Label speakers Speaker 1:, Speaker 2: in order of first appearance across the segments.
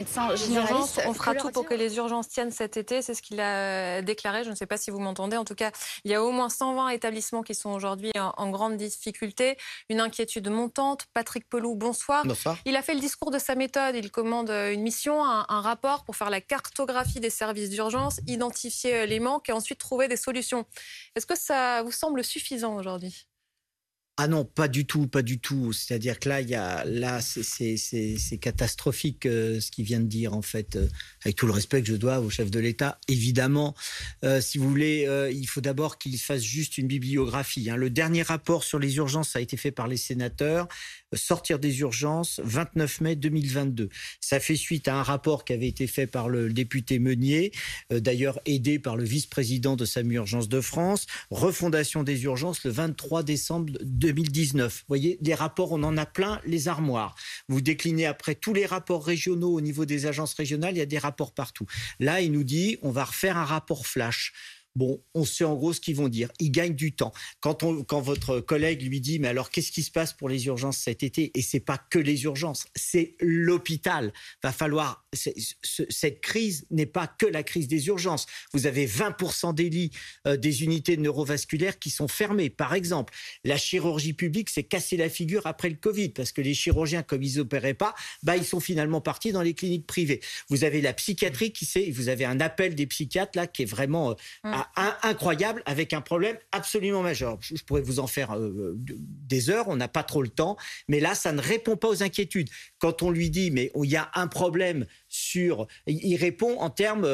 Speaker 1: on fera tout pour que les urgences tiennent cet été. C'est ce qu'il a déclaré. Je ne sais pas si vous m'entendez. En tout cas, il y a au moins 120 établissements qui sont aujourd'hui en, grande difficulté. Une inquiétude montante. Patrick Pelou, bonsoir. bonsoir. Il a fait le discours de sa méthode. Il commande une mission, un, un rapport pour faire la cartographie des services d'urgence, identifier les manques et ensuite trouver des solutions. Est-ce que ça vous semble suffisant aujourd'hui?
Speaker 2: Ah non, pas du tout, pas du tout. C'est-à-dire que là, y a, là, c'est catastrophique euh, ce qu'il vient de dire en fait. Euh, avec tout le respect que je dois au chef de l'État, évidemment. Euh, si vous voulez, il faut d'abord qu'il fasse juste une bibliographie. Hein. Le dernier rapport sur les urgences a été fait par les sénateurs sortir des urgences 29 mai 2022. Ça fait suite à un rapport qui avait été fait par le député Meunier, d'ailleurs aidé par le vice-président de SAMU Urgence de France, refondation des urgences le 23 décembre 2019. Vous voyez, des rapports, on en a plein les armoires. Vous déclinez après tous les rapports régionaux au niveau des agences régionales, il y a des rapports partout. Là, il nous dit, on va refaire un rapport flash. Bon, on sait en gros ce qu'ils vont dire. Ils gagnent du temps. Quand, on, quand votre collègue lui dit, mais alors qu'est-ce qui se passe pour les urgences cet été? Et c'est pas que les urgences, c'est l'hôpital. Va falloir. Cette crise n'est pas que la crise des urgences. Vous avez 20% des lits euh, des unités neurovasculaires qui sont fermés. Par exemple, la chirurgie publique s'est cassé la figure après le Covid parce que les chirurgiens, comme ils opéraient pas, bah ils sont finalement partis dans les cliniques privées. Vous avez la psychiatrie qui sait, vous avez un appel des psychiatres là qui est vraiment euh, hum incroyable avec un problème absolument majeur. Je, pourrais vous en faire euh, des heures, on n'a pas trop le temps, mais là, ça ne répond pas aux inquiétudes. Quand on lui dit, mais il y a un problème sur. Il répond en termes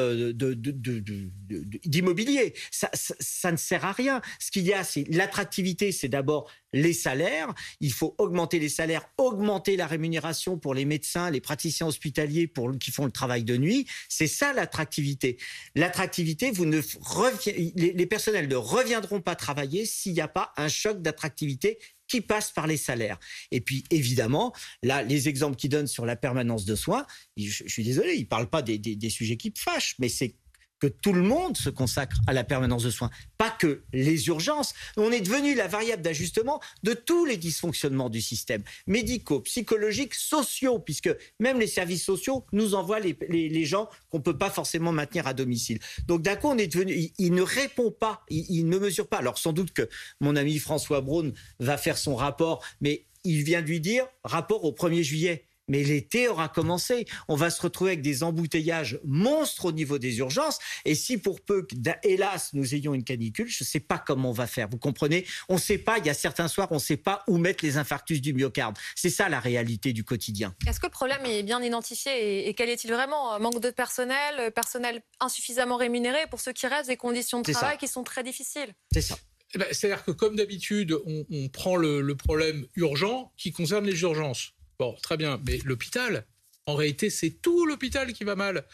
Speaker 2: d'immobilier. Ça, ne sert à rien. Ce qu'il y a, c'est l'attractivité, c'est d'abord les salaires. Il faut augmenter les salaires, augmenter la rémunération pour les médecins, les praticiens hospitaliers pour, qui font le travail de nuit. C'est ça l'attractivité. L'attractivité, vous ne les personnels ne reviendront pas travailler s'il n'y a pas un choc d'attractivité qui passe par les salaires. Et puis, évidemment, là, les exemples qu'il donne sur la permanence de soins, je, suis désolé, il ne parle pas des, des sujets qui fâchent, mais c'est que tout le monde se consacre à la permanence de soins, pas que les urgences. On est devenu la variable d'ajustement de tous les dysfonctionnements du système, médicaux, psychologiques, sociaux, puisque même les services sociaux nous envoient les, les, gens qu'on ne peut pas forcément maintenir à domicile. Donc d'un coup, on est devenu, il, ne répond pas, il, il, ne mesure pas. Alors sans doute que mon ami François Braun va faire son rapport, mais il vient de lui dire rapport au 1er juillet mais l'été aura commencé. On va se retrouver avec des embouteillages monstres au niveau des urgences. Et si pour peu, que, hélas, nous ayons une canicule, je ne sais pas comment on va faire. Vous comprenez? On ne sait pas, il y a certains soirs, on ne sait pas où mettre les infarctus du myocarde. C'est ça la réalité du quotidien.
Speaker 1: Est-ce que le problème est bien identifié et, quel est-il vraiment? Manque de personnel, personnel insuffisamment rémunéré pour ceux qui restent, des conditions de travail qui sont très difficiles?
Speaker 2: C'est ça.
Speaker 3: Eh ben, c'est-à-dire que comme d'habitude, on, prend le problème urgent qui concerne les urgences. Bon, très bien, mais l'hôpital, en réalité, c'est tout l'hôpital qui va mal.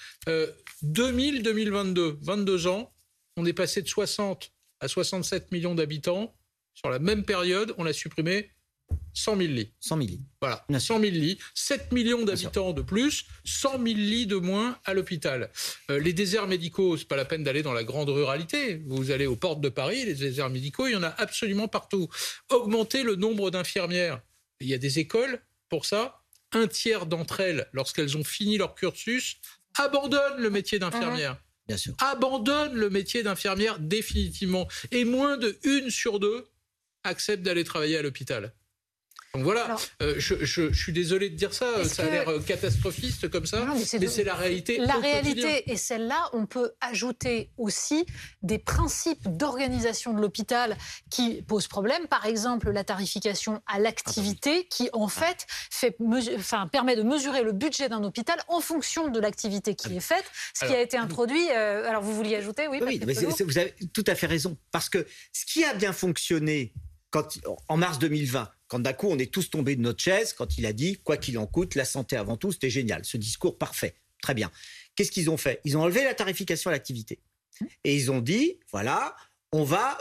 Speaker 3: 2000-2022, euh, 22 ans, on est passé de 60 à 67 millions d'habitants. Sur la même période, on a supprimé 100 000 lits.
Speaker 2: 100 000 lits.
Speaker 3: Voilà, 100 000 lits, 7 millions d'habitants de plus, 100 000 lits de moins à l'hôpital. Euh, les déserts médicaux, c'est pas la peine d'aller dans la grande ruralité. Vous allez aux portes de Paris, les déserts médicaux, il y en a absolument partout. Augmenter le nombre d'infirmières. Il y a des écoles pour ça, un tiers d'entre elles, lorsqu'elles ont fini leur cursus, abandonnent le métier d'infirmière.
Speaker 2: Bien sûr.
Speaker 3: Abandonnent le métier d'infirmière définitivement. Et moins de une sur deux acceptent d'aller travailler à l'hôpital. Donc voilà, euh, je, suis désolé de dire ça, ça a l'air euh, catastrophiste comme ça, mais c'est la réalité.
Speaker 4: La réalité, et celle-là, on peut ajouter aussi des principes d'organisation de l'hôpital qui posent problème. Par exemple, la tarification à l'activité, qui en fait, fait enfin, permet de mesurer le budget d'un hôpital en fonction de l'activité qui est faite, ce qui a été introduit. Euh, alors vous vouliez ajouter, oui
Speaker 2: Oui, vous avez tout à fait raison, parce que ce qui a bien fonctionné quand, en mars 2020, quand d'un coup on est tous tombés de notre chaise, quand il a dit quoi qu'il en coûte, la santé avant tout, c'était génial. Ce discours parfait, très bien. Qu'est-ce qu'ils ont fait? Ils ont enlevé la tarification à l'activité et ils ont dit voilà, on va,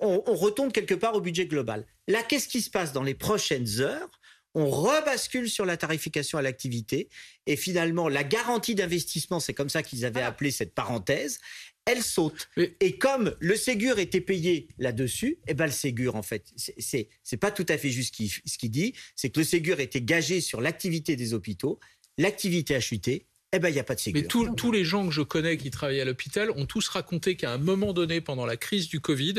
Speaker 2: on, retombe quelque part au budget global. Là, qu'est-ce qui se passe dans les prochaines heures? On rebascule sur la tarification à l'activité et finalement la garantie d'investissement, c'est comme ça qu'ils avaient appelé cette parenthèse, elle saute. Et comme le Ségur était payé là-dessus, eh ben le Ségur, en fait, c'est pas tout à fait juste ce qu'il dit, c'est que le Ségur était gagé sur l'activité des hôpitaux. l'activité a chuté, eh ben, il n'y a pas de sécurité.
Speaker 3: Mais tous les gens que je connais qui travaillent à l'hôpital ont tous raconté qu'à un moment donné, pendant la crise du Covid,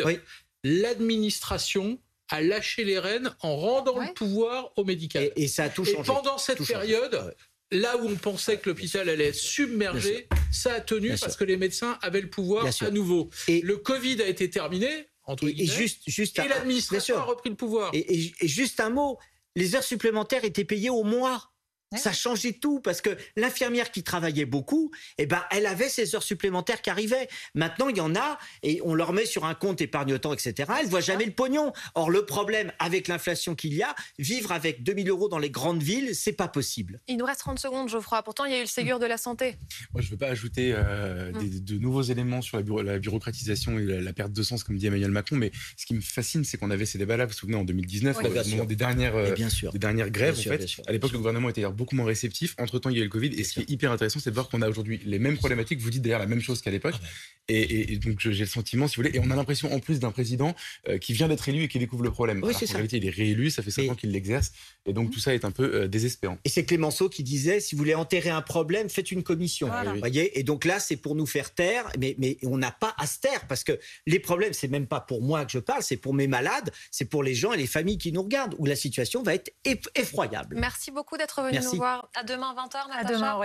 Speaker 3: l'administration a lâché les rênes en rendant le pouvoir au médical.
Speaker 2: Et, ça a tout changé.
Speaker 3: Et pendant cette période, là où on pensait que l'hôpital allait être submergé, ça a tenu parce que les médecins avaient le pouvoir à nouveau. Et le Covid a été terminé, entre et, guillemets, et, juste, juste et l'administration a repris le pouvoir.
Speaker 2: et juste un mot, les heures supplémentaires étaient payées au mois. Ça changeait tout parce que l'infirmière qui travaillait beaucoup, eh ben, elle avait ses heures supplémentaires qui arrivaient. Maintenant, il y en a et on leur met sur un compte épargne-temps, etc. Elle voit jamais le pognon. Or, le problème avec l'inflation qu'il y a, vivre avec 2000 euros dans les grandes villes, c'est pas possible.
Speaker 1: Il nous reste 30 secondes, Geoffroy. Pourtant, il y a eu le Ségur de la santé.
Speaker 5: Moi, je ne veux pas ajouter euh, hum. de nouveaux éléments sur la, bureaucratisation et la, perte de sens, comme dit Emmanuel Macron. Mais ce qui me fascine, c'est qu'on avait ces débats-là, vous vous souvenez, en 2019, au moment des dernières, euh, des dernières grèves. en fait. à l'époque, le gouvernement était beaucoup moins réceptif. Entre temps, il y a eu le Covid. Et ce qui est hyper intéressant, c'est de voir qu'on a aujourd'hui les mêmes problématiques. Vous dites d'ailleurs la même chose qu'à l'époque. Ah et, donc, j'ai le sentiment, si vous voulez, et on a l'impression en plus d'un président euh, qui vient d'être élu et qui découvre le problème. Oui, en réalité, il est réélu, ça fait 5 ans qu'il l'exerce. Et donc, tout ça est un peu euh, désespérant.
Speaker 2: Et c'est Clémenceau qui disait si vous voulez enterrer un problème, faites une commission. Vous voyez? Et donc là, c'est pour nous faire taire, mais, mais on n'a pas à se taire parce que les problèmes, c'est même pas pour moi que je parle, c'est pour mes malades, c'est pour les gens et les familles qui nous regardent, où la situation va être effroyable.
Speaker 1: Merci beaucoup d'être venu nous voir. À demain, 20h,
Speaker 4: À demain,